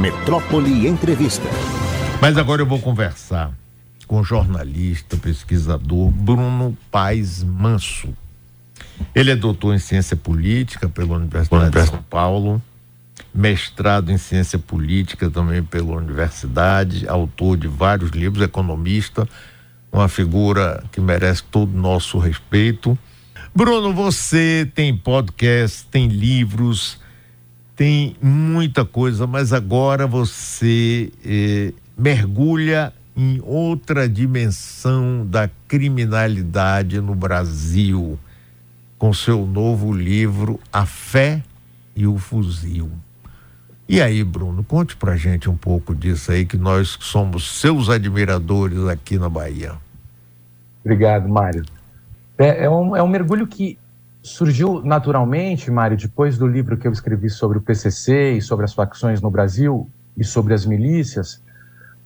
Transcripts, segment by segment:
Metrópole Entrevista. Mas agora eu vou conversar com o jornalista, pesquisador Bruno Paes Manso. Ele é doutor em ciência política pela Universidade de São Paulo, mestrado em ciência política também pela universidade, autor de vários livros, economista, uma figura que merece todo o nosso respeito. Bruno, você tem podcast, tem livros, tem muita coisa, mas agora você eh, mergulha em outra dimensão da criminalidade no Brasil, com seu novo livro A Fé e o Fuzil. E aí, Bruno, conte pra gente um pouco disso aí, que nós somos seus admiradores aqui na Bahia. Obrigado, Mário. É, é, um, é um mergulho que surgiu naturalmente, Mário, depois do livro que eu escrevi sobre o PCC e sobre as facções no Brasil e sobre as milícias,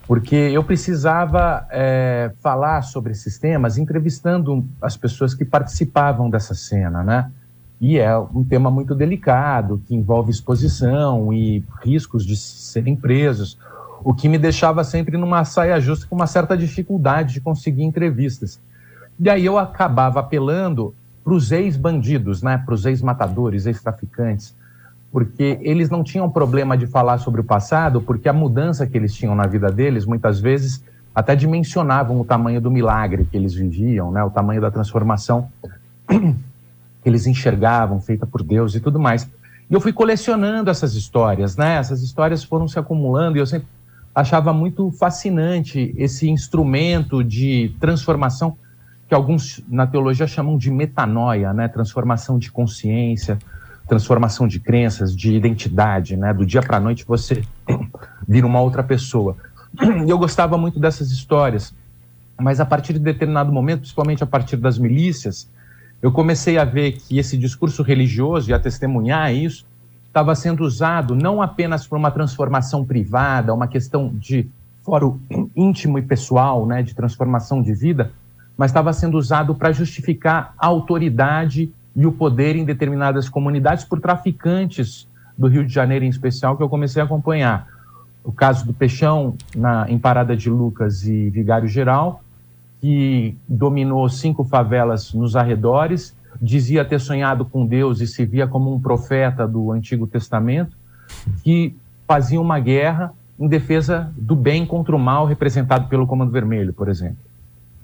porque eu precisava é, falar sobre esses temas entrevistando as pessoas que participavam dessa cena, né? E é um tema muito delicado, que envolve exposição e riscos de serem presos, o que me deixava sempre numa saia justa com uma certa dificuldade de conseguir entrevistas. E aí eu acabava apelando para os ex-bandidos, né, para os ex-matadores, ex-traficantes, porque eles não tinham problema de falar sobre o passado, porque a mudança que eles tinham na vida deles, muitas vezes, até dimensionavam o tamanho do milagre que eles viviam, né, o tamanho da transformação que eles enxergavam, feita por Deus e tudo mais. E eu fui colecionando essas histórias, né, essas histórias foram se acumulando e eu sempre achava muito fascinante esse instrumento de transformação que alguns na teologia chamam de metanoia, né? transformação de consciência, transformação de crenças, de identidade, né? do dia para a noite você vira uma outra pessoa. E eu gostava muito dessas histórias, mas a partir de determinado momento, principalmente a partir das milícias, eu comecei a ver que esse discurso religioso e a testemunhar isso estava sendo usado não apenas para uma transformação privada, uma questão de fórum íntimo e pessoal, né, de transformação de vida, mas estava sendo usado para justificar a autoridade e o poder em determinadas comunidades por traficantes do Rio de Janeiro, em especial, que eu comecei a acompanhar. O caso do Peixão, na, em Parada de Lucas e Vigário Geral, que dominou cinco favelas nos arredores, dizia ter sonhado com Deus e se via como um profeta do Antigo Testamento, que fazia uma guerra em defesa do bem contra o mal, representado pelo Comando Vermelho, por exemplo.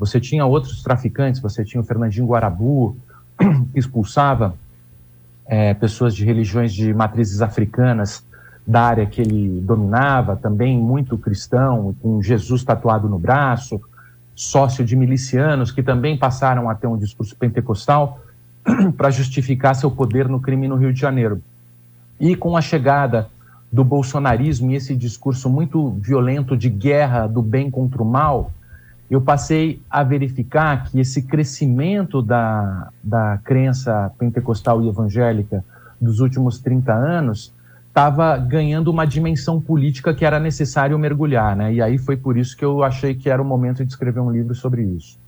Você tinha outros traficantes, você tinha o Fernandinho Guarabu, que expulsava é, pessoas de religiões de matrizes africanas da área que ele dominava, também muito cristão, com Jesus tatuado no braço, sócio de milicianos que também passaram a ter um discurso pentecostal para justificar seu poder no crime no Rio de Janeiro. E com a chegada do bolsonarismo e esse discurso muito violento de guerra do bem contra o mal, eu passei a verificar que esse crescimento da, da crença pentecostal e evangélica dos últimos 30 anos estava ganhando uma dimensão política que era necessário mergulhar, né? E aí foi por isso que eu achei que era o momento de escrever um livro sobre isso.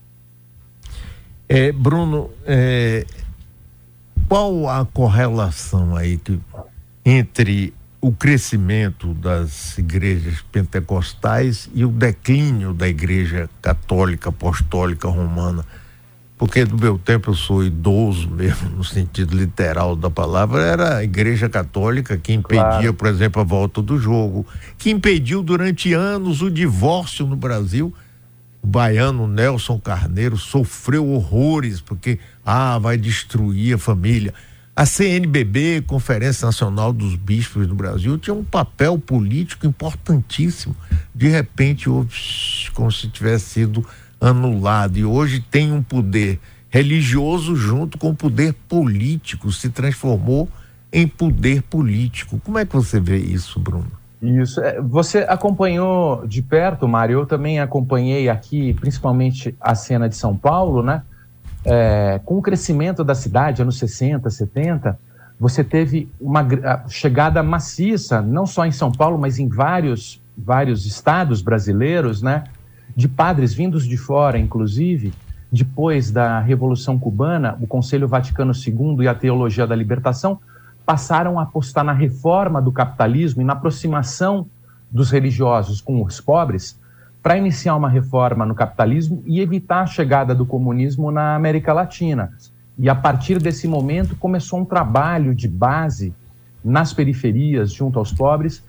É, Bruno, é, qual a correlação aí entre o crescimento das igrejas pentecostais e o declínio da igreja católica apostólica romana. Porque no meu tempo eu sou idoso mesmo, no sentido literal da palavra, era a igreja católica que impedia, claro. por exemplo, a volta do jogo, que impediu durante anos o divórcio no Brasil. O baiano Nelson Carneiro sofreu horrores, porque, ah, vai destruir a família. A CNBB, Conferência Nacional dos Bispos do Brasil, tinha um papel político importantíssimo. De repente, houve como se tivesse sido anulado. E hoje tem um poder religioso junto com o poder político, se transformou em poder político. Como é que você vê isso, Bruno? Isso. É, você acompanhou de perto, Mário. Eu também acompanhei aqui, principalmente a cena de São Paulo, né? É, com o crescimento da cidade, anos 60, 70, você teve uma chegada maciça, não só em São Paulo, mas em vários, vários estados brasileiros, né, de padres vindos de fora, inclusive, depois da Revolução Cubana, o Conselho Vaticano II e a Teologia da Libertação passaram a apostar na reforma do capitalismo e na aproximação dos religiosos com os pobres para iniciar uma reforma no capitalismo e evitar a chegada do comunismo na América Latina. E a partir desse momento começou um trabalho de base nas periferias, junto aos pobres,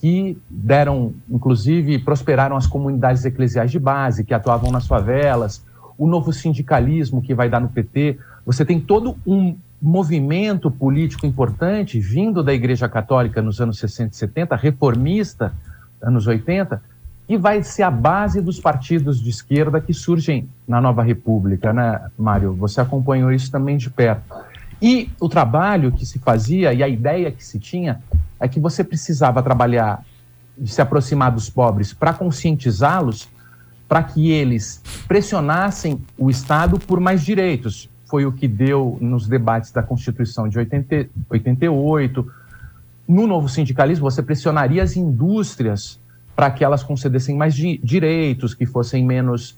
que deram, inclusive, prosperaram as comunidades eclesiais de base, que atuavam nas favelas, o novo sindicalismo que vai dar no PT. Você tem todo um movimento político importante vindo da Igreja Católica nos anos 60 e 70, reformista, anos 80, e vai ser a base dos partidos de esquerda que surgem na nova república, né, Mário? Você acompanhou isso também de perto. E o trabalho que se fazia e a ideia que se tinha é que você precisava trabalhar se aproximar dos pobres para conscientizá-los, para que eles pressionassem o Estado por mais direitos. Foi o que deu nos debates da Constituição de 80, 88. No novo sindicalismo, você pressionaria as indústrias para que elas concedessem mais di direitos, que fossem menos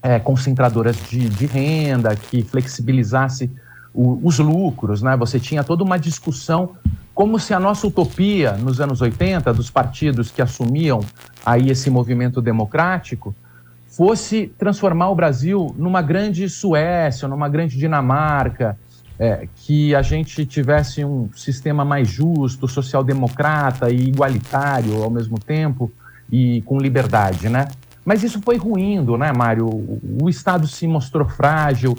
é, concentradoras de, de, renda, que flexibilizasse o, os lucros. Né? Você tinha toda uma discussão como se a nossa utopia nos anos 80, dos partidos que assumiam aí esse movimento democrático, fosse transformar o Brasil numa grande Suécia, numa grande Dinamarca, é, que a gente tivesse um sistema mais justo, social-democrata e igualitário ao mesmo tempo e com liberdade, né? Mas isso foi ruindo, né, Mário? O Estado se mostrou frágil,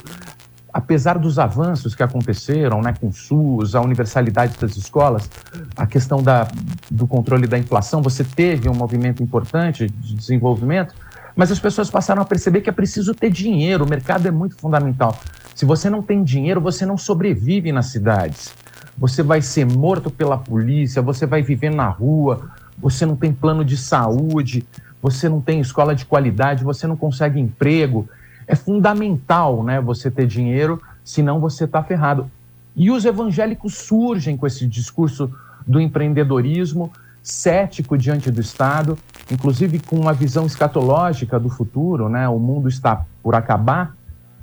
apesar dos avanços que aconteceram, né, com o SUS, a universalidade das escolas, a questão da, do controle da inflação, você teve um movimento importante de desenvolvimento, mas as pessoas passaram a perceber que é preciso ter dinheiro, o mercado é muito fundamental. Se você não tem dinheiro, você não sobrevive nas cidades. Você vai ser morto pela polícia, você vai viver na rua, você não tem plano de saúde, você não tem escola de qualidade, você não consegue emprego. É fundamental né, você ter dinheiro, senão você está ferrado. E os evangélicos surgem com esse discurso do empreendedorismo, cético diante do Estado, inclusive com uma visão escatológica do futuro, né? O mundo está por acabar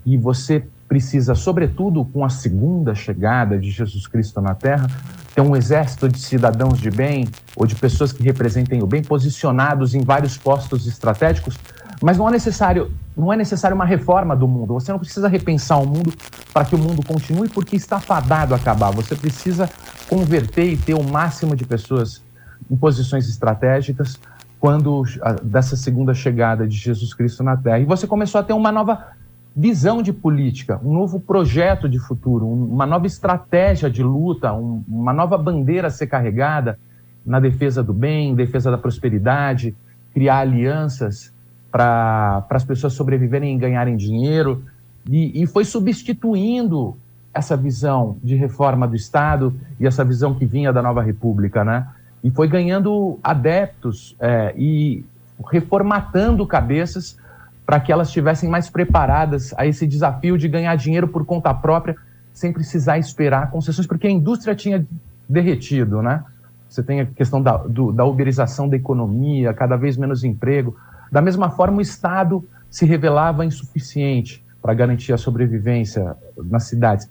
e você precisa, sobretudo com a segunda chegada de Jesus Cristo na Terra, ter um exército de cidadãos de bem ou de pessoas que representem o bem posicionados em vários postos estratégicos, mas não é necessário, não é necessário uma reforma do mundo. Você não precisa repensar o mundo para que o mundo continue porque está fadado a acabar. Você precisa converter e ter o máximo de pessoas em posições estratégicas quando dessa segunda chegada de Jesus Cristo na Terra. E você começou a ter uma nova visão de política, um novo projeto de futuro, uma nova estratégia de luta, um, uma nova bandeira a ser carregada na defesa do bem, defesa da prosperidade, criar alianças para as pessoas sobreviverem e ganharem dinheiro. E, e foi substituindo essa visão de reforma do Estado e essa visão que vinha da nova República, né? e foi ganhando adeptos é, e reformatando cabeças para que elas estivessem mais preparadas a esse desafio de ganhar dinheiro por conta própria, sem precisar esperar concessões, porque a indústria tinha derretido, né? Você tem a questão da, do, da uberização da economia, cada vez menos emprego. Da mesma forma, o Estado se revelava insuficiente para garantir a sobrevivência nas cidades.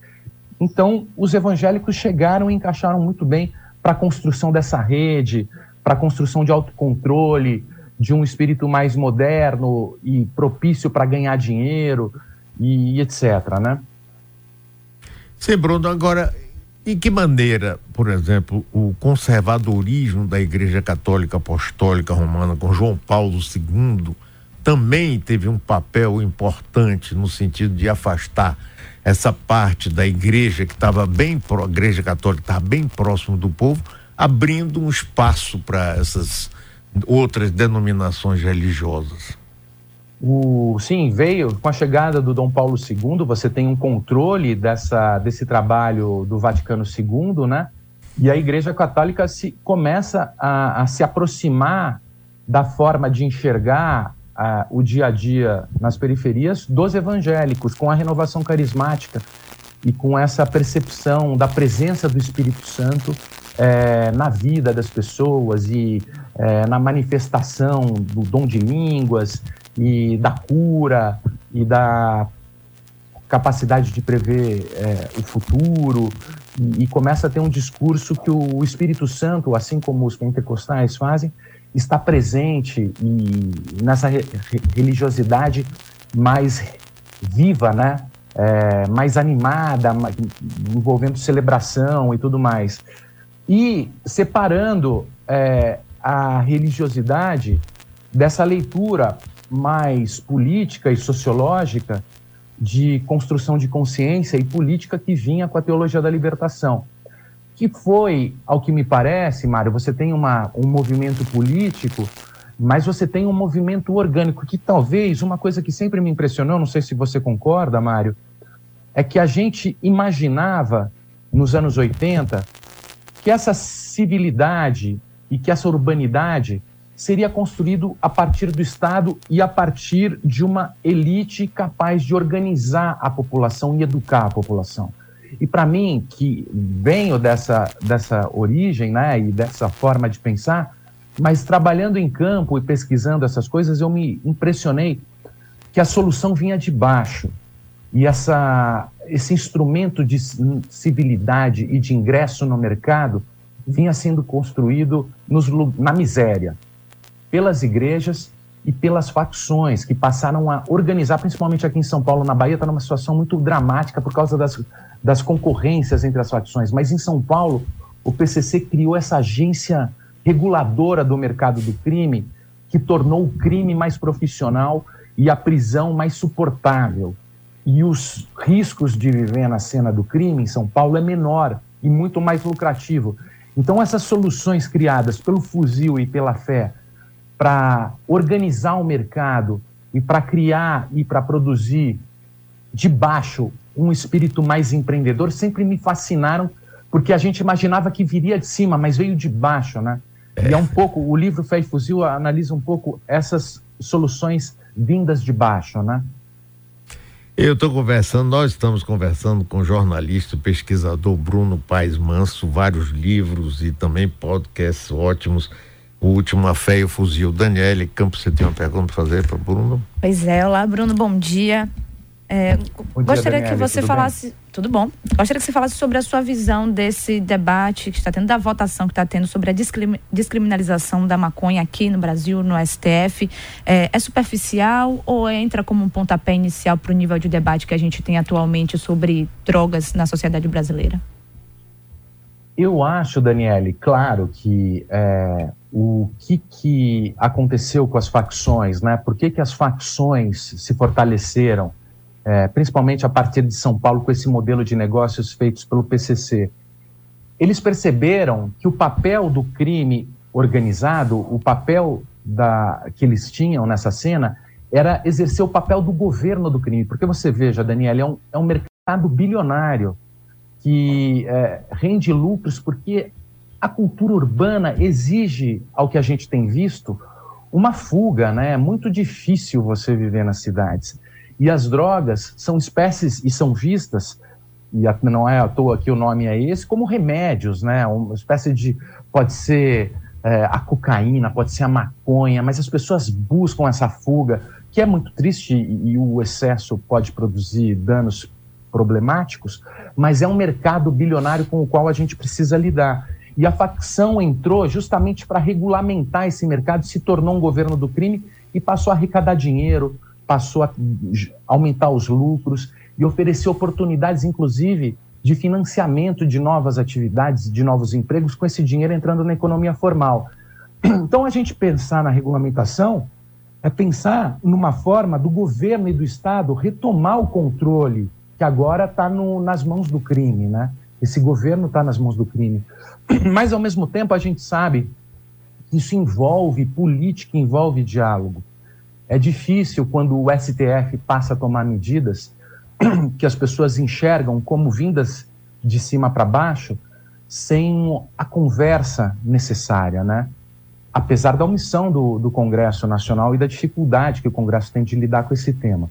Então, os evangélicos chegaram e encaixaram muito bem para a construção dessa rede, para a construção de autocontrole, de um espírito mais moderno e propício para ganhar dinheiro e, etc, né? Sim, Bruno, agora, em que maneira, por exemplo, o conservadorismo da Igreja Católica Apostólica Romana com João Paulo II também teve um papel importante no sentido de afastar essa parte da igreja que estava bem, a igreja católica estava bem próximo do povo, abrindo um espaço para essas outras denominações religiosas. O, sim, veio com a chegada do Dom Paulo II, você tem um controle dessa, desse trabalho do Vaticano II, né? E a Igreja Católica se, começa a, a se aproximar da forma de enxergar o dia a dia nas periferias dos evangélicos, com a renovação carismática e com essa percepção da presença do Espírito Santo é, na vida das pessoas e é, na manifestação do dom de línguas e da cura e da capacidade de prever é, o futuro e, e, começa a ter um discurso que o Espírito Santo, assim como os pentecostais fazem, está presente e nessa re religiosidade mais viva, né? É, mais animada, envolvendo celebração e tudo mais. E separando é, a religiosidade dessa leitura mais política e sociológica de construção de consciência e política que vinha com a teologia da libertação. Que foi, ao que me parece, Mário, você tem uma, um movimento político, mas você tem um movimento orgânico, que talvez uma coisa que sempre me impressionou, não sei se você concorda, Mário, é que a gente imaginava, nos anos 80, que essa civilidade e que essa urbanidade seria construído a partir do Estado e a partir de uma elite capaz de organizar a população e educar a população. E para mim, que venho dessa, dessa origem né, e dessa forma de pensar, mas trabalhando em campo e pesquisando essas coisas, eu me impressionei que a solução vinha de baixo. E essa, esse instrumento de civilidade e de ingresso no mercado vinha sendo construído nos, na miséria pelas igrejas e pelas facções que passaram a organizar, principalmente aqui em São Paulo, na Bahia, está numa situação muito dramática por causa das, das concorrências entre as facções. Mas em São Paulo, o PCC criou essa agência reguladora do mercado do crime, que tornou o crime mais profissional e a prisão mais suportável. E os riscos de viver na cena do crime em São Paulo é menor e muito mais lucrativo. Então, essas soluções criadas pelo fuzil e pela fé para organizar o mercado e para criar e para produzir de baixo um espírito mais empreendedor sempre me fascinaram, porque a gente imaginava que viria de cima, mas veio de baixo, né? É. E é um pouco, o livro Fé e Fuzil analisa um pouco essas soluções vindas de baixo, né? Eu estou conversando, nós estamos conversando com o jornalista, pesquisador Bruno Paes Manso, vários livros e também podcasts ótimos o último a fé e o fuzil. Daniele Campos, você tem uma pergunta para fazer para o Bruno? Pois é, olá Bruno, bom dia. É, bom gostaria dia, que você falasse. Bem? Tudo bom. Gostaria que você falasse sobre a sua visão desse debate que está tendo, da votação que está tendo sobre a descriminalização da maconha aqui no Brasil, no STF. É, é superficial ou entra como um pontapé inicial para o nível de debate que a gente tem atualmente sobre drogas na sociedade brasileira? Eu acho, Daniele, claro que é, o que, que aconteceu com as facções, né? Por que, que as facções se fortaleceram, é, principalmente a partir de São Paulo, com esse modelo de negócios feitos pelo PCC? Eles perceberam que o papel do crime organizado, o papel da, que eles tinham nessa cena, era exercer o papel do governo do crime. Porque você veja, Daniele, é um, é um mercado bilionário que é, rende lucros porque a cultura urbana exige, ao que a gente tem visto, uma fuga, né? É muito difícil você viver nas cidades. E as drogas são espécies e são vistas, e não é à toa que o nome é esse, como remédios, né? Uma espécie de. Pode ser é, a cocaína, pode ser a maconha, mas as pessoas buscam essa fuga, que é muito triste e, e o excesso pode produzir danos problemáticos, mas é um mercado bilionário com o qual a gente precisa lidar. E a facção entrou justamente para regulamentar esse mercado, se tornou um governo do crime e passou a arrecadar dinheiro, passou a aumentar os lucros e oferecer oportunidades, inclusive, de financiamento de novas atividades, de novos empregos, com esse dinheiro entrando na economia formal. Então, a gente pensar na regulamentação é pensar numa forma do governo e do Estado retomar o controle que agora está nas mãos do crime, né? Esse governo está nas mãos do crime. Mas, ao mesmo tempo, a gente sabe que isso envolve política, envolve diálogo. É difícil quando o STF passa a tomar medidas que as pessoas enxergam como vindas de cima para baixo, sem a conversa necessária, né? Apesar da omissão do, do Congresso Nacional e da dificuldade que o Congresso tem de lidar com esse tema.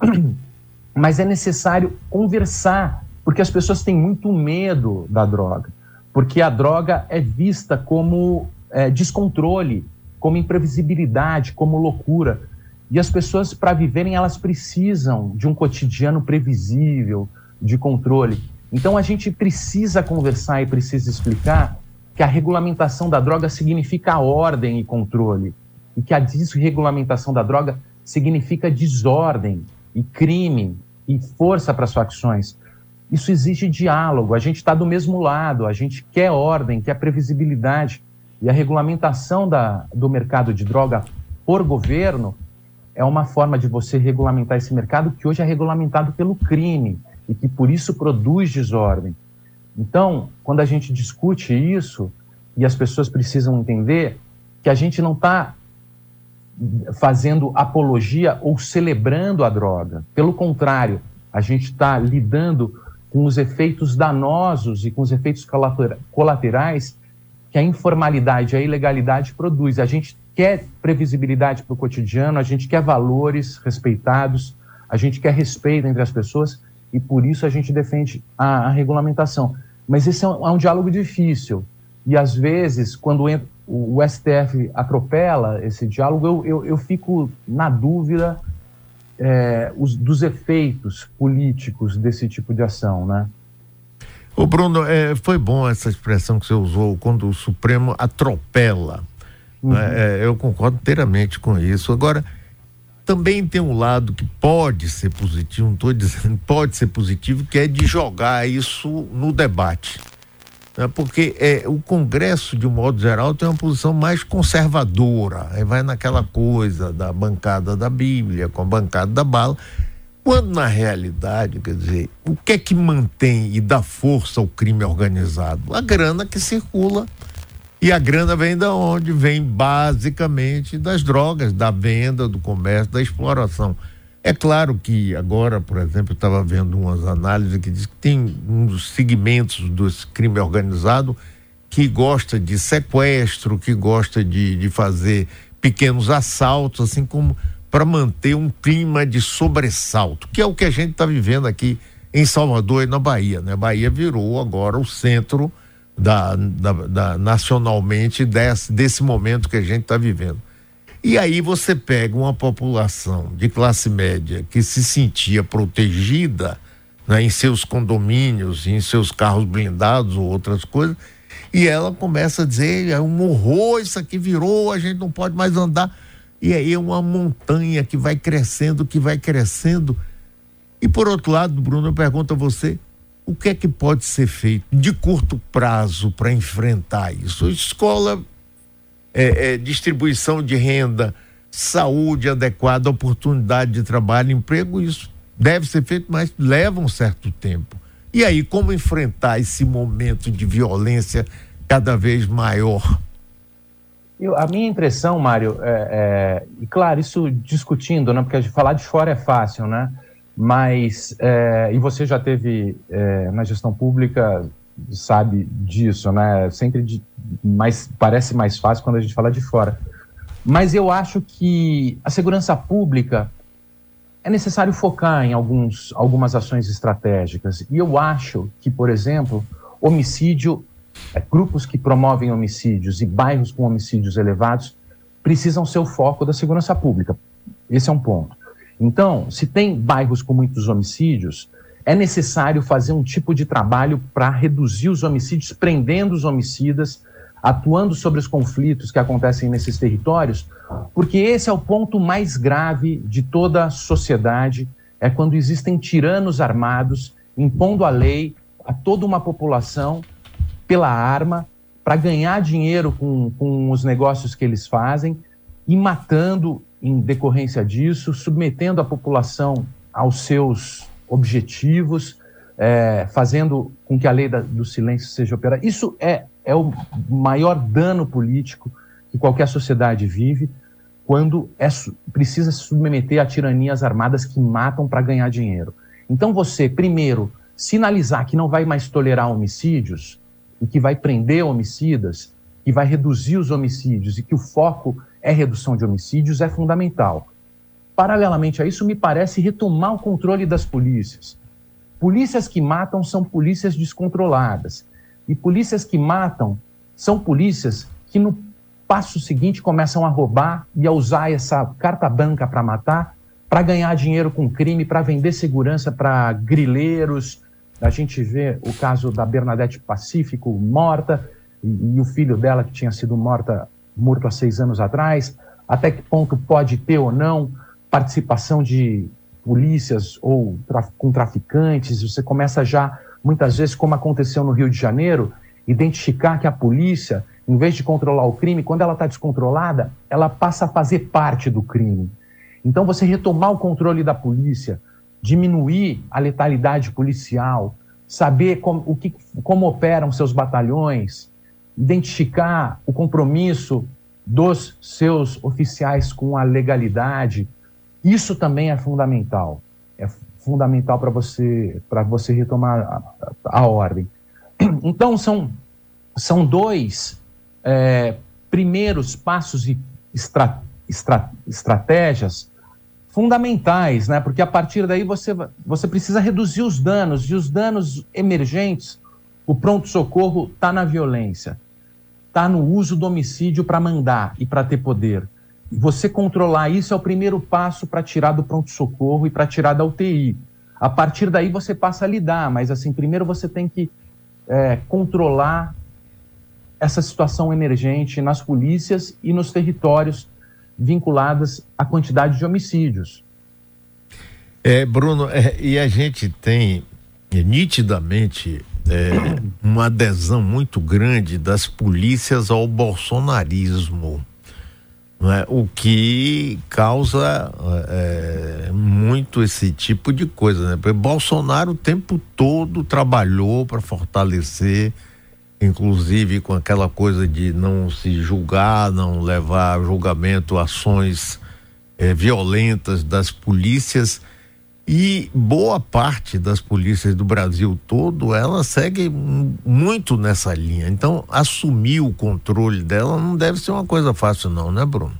mas é necessário conversar, porque as pessoas têm muito medo da droga, porque a droga é vista como é, descontrole, como imprevisibilidade, como loucura. E as pessoas, para viverem, elas precisam de um cotidiano previsível, de controle. Então a gente precisa conversar e precisa explicar que a regulamentação da droga significa ordem e controle, e que a desregulamentação da droga significa desordem e crime e força para as facções. Isso exige diálogo, a gente está do mesmo lado, a gente quer ordem, quer previsibilidade. E a regulamentação da, do mercado de droga por governo é uma forma de você regulamentar esse mercado que hoje é regulamentado pelo crime e que por isso produz desordem. Então, quando a gente discute isso, e as pessoas precisam entender que a gente não está fazendo apologia ou celebrando a droga. Pelo contrário, a gente está lidando com os efeitos danosos e com os efeitos colaterais que a informalidade, a ilegalidade produz. A gente quer previsibilidade para o cotidiano, a gente quer valores respeitados, a gente quer respeito entre as pessoas e por isso a gente defende a, a regulamentação. Mas esse é um, é um, diálogo difícil e às vezes quando o, o STF atropela esse diálogo, eu, eu, eu fico na dúvida é, os, dos efeitos políticos desse tipo de ação, né? O Bruno, é, foi bom essa expressão que você usou quando o Supremo atropela. Uhum. É, eu concordo inteiramente com isso. Agora, também tem um lado que pode ser positivo, não estou dizendo pode ser positivo, que é de jogar isso no debate. Né? Porque é, o Congresso, de um modo geral, tem uma posição mais conservadora. Aí vai naquela coisa da bancada da Bíblia com a bancada da bala. Quando na realidade, quer dizer, o que é que mantém e dá força ao crime organizado? A grana que circula. E a grana vem da onde? Vem basicamente das drogas, da venda, do comércio, da exploração. É claro que agora, por exemplo, eu estava vendo umas análises que diz que tem uns segmentos do crime organizado que gosta de sequestro, que gosta de, de fazer pequenos assaltos, assim como para manter um clima de sobressalto, que é o que a gente está vivendo aqui em Salvador e na Bahia. Né? A Bahia virou agora o centro da, da, da nacionalmente desse, desse momento que a gente está vivendo. E aí você pega uma população de classe média que se sentia protegida né, em seus condomínios, em seus carros blindados ou outras coisas, e ela começa a dizer: é um horror, isso aqui virou, a gente não pode mais andar. E aí é uma montanha que vai crescendo, que vai crescendo. E por outro lado, Bruno, eu pergunto a você: o que é que pode ser feito de curto prazo para enfrentar isso? Escola é, é, distribuição de renda, saúde adequada, oportunidade de trabalho, emprego, isso deve ser feito, mas leva um certo tempo. E aí, como enfrentar esse momento de violência cada vez maior? Eu, a minha impressão, Mário, é, é, e claro, isso discutindo, né, porque falar de fora é fácil, né? Mas, é, e você já teve é, na gestão pública sabe disso, né? Sempre de, mais, parece mais fácil quando a gente fala de fora. Mas eu acho que a segurança pública é necessário focar em alguns, algumas ações estratégicas. E eu acho que, por exemplo, homicídio, é, grupos que promovem homicídios e bairros com homicídios elevados precisam ser o foco da segurança pública. Esse é um ponto. Então, se tem bairros com muitos homicídios, é necessário fazer um tipo de trabalho para reduzir os homicídios, prendendo os homicidas, atuando sobre os conflitos que acontecem nesses territórios, porque esse é o ponto mais grave de toda a sociedade, é quando existem tiranos armados impondo a lei a toda uma população pela arma para ganhar dinheiro com, com os negócios que eles fazem e matando em decorrência disso, submetendo a população aos seus objetivos, é, fazendo com que a lei da, do silêncio seja operada. Isso é, é o maior dano político que qualquer sociedade vive quando é, precisa se submeter a tiranias armadas que matam para ganhar dinheiro. Então você, primeiro, sinalizar que não vai mais tolerar homicídios e que vai prender homicidas, que vai reduzir os homicídios e que o foco é redução de homicídios é fundamental. Paralelamente a isso, me parece retomar o controle das polícias. Polícias que matam são polícias descontroladas. E polícias que matam são polícias que no passo seguinte começam a roubar e a usar essa carta branca para matar, para ganhar dinheiro com crime, para vender segurança para grileiros. A gente vê o caso da Bernadette Pacífico morta. e, e o filho dela que tinha sido morta, morto há seis anos atrás, até que ponto pode ter ou não participação de polícias ou traf com traficantes, você começa já, muitas vezes, como aconteceu no Rio de Janeiro, identificar que a polícia, em vez de controlar o crime, quando ela está descontrolada, ela passa a fazer parte do crime. Então, você retomar o controle da polícia, diminuir a letalidade policial, saber como, o que, como operam seus batalhões, identificar o compromisso dos seus oficiais com a legalidade, isso também é fundamental. É fundamental para você, para você retomar a, a, ordem. Então, são, são dois é, primeiros passos e estra, estra, estratégias fundamentais, né? Porque a partir daí você, você precisa reduzir os danos, e os danos emergentes, o pronto-socorro está na violência, está no uso do homicídio para mandar e para ter poder. Você controlar isso é o primeiro passo para tirar do pronto-socorro e para tirar da UTI. A partir daí você passa a lidar, mas assim, primeiro você tem que é, controlar essa situação emergente nas polícias e nos territórios vinculadas à quantidade de homicídios. É, Bruno, é, e a gente tem é, nitidamente é, uma adesão muito grande das polícias ao bolsonarismo, é? o que causa é, muito esse tipo de coisa. Né? Porque Bolsonaro o tempo todo trabalhou para fortalecer inclusive com aquela coisa de não se julgar, não levar julgamento ações é, violentas das polícias e boa parte das polícias do Brasil todo ela segue muito nessa linha. Então assumir o controle dela não deve ser uma coisa fácil não, né, Bruno?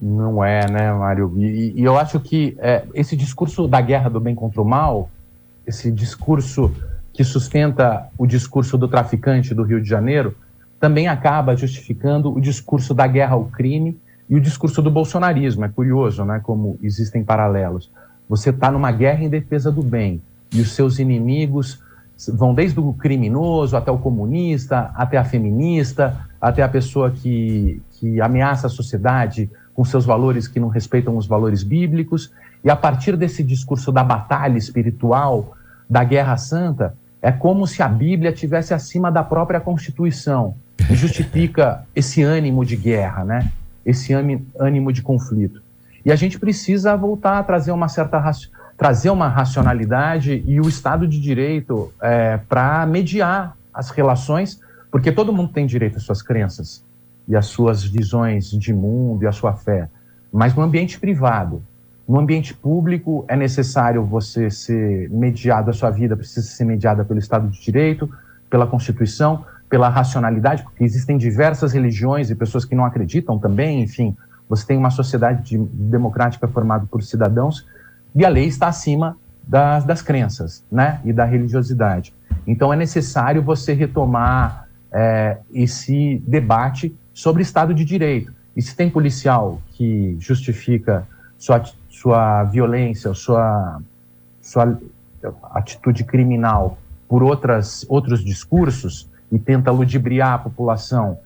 Não é, né, Mário? E, e eu acho que é, esse discurso da guerra do bem contra o mal, esse discurso que sustenta o discurso do traficante do Rio de Janeiro, também acaba justificando o discurso da guerra ao crime e o discurso do bolsonarismo. É curioso, né, como existem paralelos. Você está numa guerra em defesa do bem e os seus inimigos vão desde o criminoso até o comunista, até a feminista, até a pessoa que, que ameaça a sociedade com seus valores que não respeitam os valores bíblicos. E a partir desse discurso da batalha espiritual, da guerra santa, é como se a Bíblia tivesse acima da própria Constituição e justifica esse ânimo de guerra, né? Esse ânimo de conflito. E a gente precisa voltar a trazer uma certa trazer uma racionalidade e o Estado de Direito é, para mediar as relações, porque todo mundo tem direito às suas crenças e às suas visões de mundo e à sua fé, mas no ambiente privado, no ambiente público, é necessário você ser mediado, a sua vida precisa ser mediada pelo Estado de Direito, pela Constituição, pela racionalidade, porque existem diversas religiões e pessoas que não acreditam também, enfim, você tem uma sociedade de, democrática formada por cidadãos e a lei está acima das, das crenças né, e da religiosidade. Então é necessário você retomar é, esse debate sobre Estado de Direito. E se tem policial que justifica sua sua violência, sua, sua atitude criminal por outras, outros discursos e tenta ludibriar a população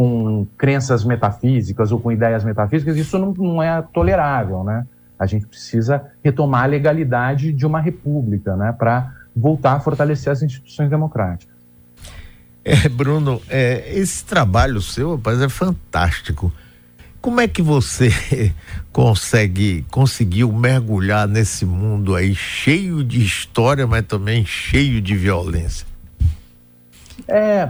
com crenças metafísicas ou com ideias metafísicas, isso não, não é tolerável, né? A gente precisa retomar a legalidade de uma república, né? Para voltar a fortalecer as instituições democráticas. É, Bruno, é, esse trabalho seu, rapaz, é fantástico. Como é que você consegue conseguiu mergulhar nesse mundo aí cheio de história, mas também cheio de violência? É,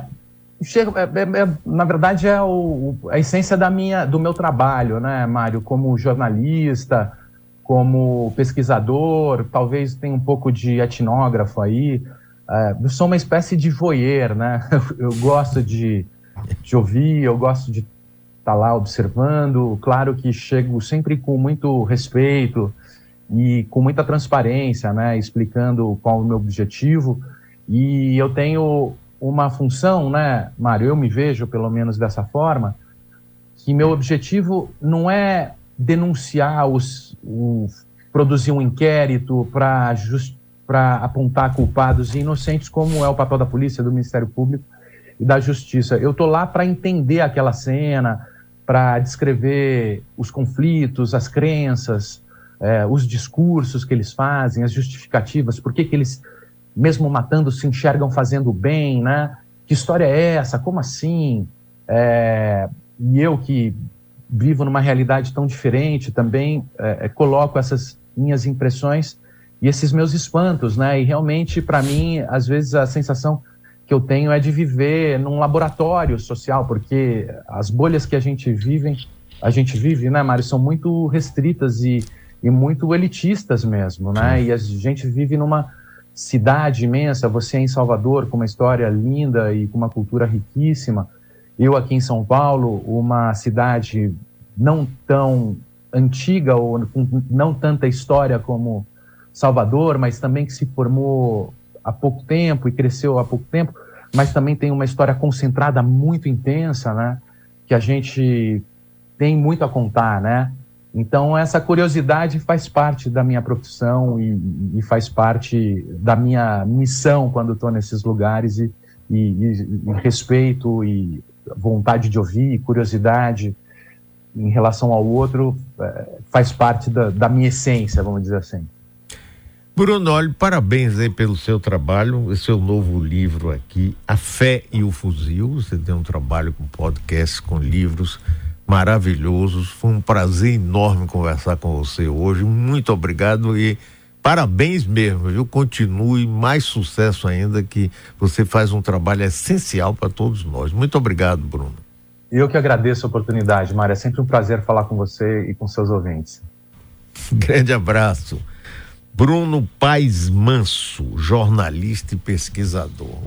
chega, é, é, é, na verdade é o, a essência da minha, do meu trabalho, né, Mário? Como jornalista, como pesquisador, talvez tenha um pouco de etnógrafo aí. É, eu sou uma espécie de voyeur, né? Eu gosto de, de ouvir, eu gosto de tá lá observando. Claro que chego sempre com muito respeito e com muita transparência, né, explicando qual o meu objetivo. E eu tenho uma função, né, Mário, eu me vejo pelo menos dessa forma, que meu objetivo não é denunciar os, produzir um inquérito para para apontar culpados e inocentes, como é o papel da polícia, do Ministério Público. e da justiça. Eu estou lá para entender aquela cena, para descrever os conflitos, as crenças, é, os discursos que eles fazem, as justificativas, por que, que eles, mesmo matando, se enxergam fazendo bem, né? Que história é essa? Como assim? É, e eu que vivo numa realidade tão diferente também é, é coloco essas minhas impressões e esses meus espantos, né? E realmente, para mim, às vezes a sensação que eu tenho é de viver num laboratório social, porque as bolhas que a gente vive, a gente vive, né, Mário, são muito restritas e, e muito elitistas mesmo, né? E a gente vive numa cidade imensa, você é em Salvador com uma história linda e com uma cultura riquíssima. Eu aqui em São Paulo, uma cidade não tão antiga ou com não tanta história como Salvador, mas também que se formou há pouco tempo e cresceu há pouco tempo, mas também tem uma história concentrada muito intensa, né? Que a gente tem muito a contar, né? Então essa curiosidade faz parte da minha profissão e, e faz parte da minha missão quando estou nesses lugares e, e, e, respeito e vontade de ouvir, curiosidade em relação ao outro é, faz parte da, da minha essência, vamos dizer assim. Bruno, olha, parabéns aí pelo seu trabalho, seu novo livro aqui, A Fé e o Fuzil. Você tem um trabalho com podcast, com livros maravilhosos. Foi um prazer enorme conversar com você hoje. Muito obrigado e parabéns mesmo, viu? Continue, mais sucesso ainda, que você faz um trabalho essencial para todos nós. Muito obrigado, Bruno. Eu que agradeço a oportunidade, Mária. É sempre um prazer falar com você e com seus ouvintes. Grande abraço. Bruno Paes Manso, jornalista e pesquisador.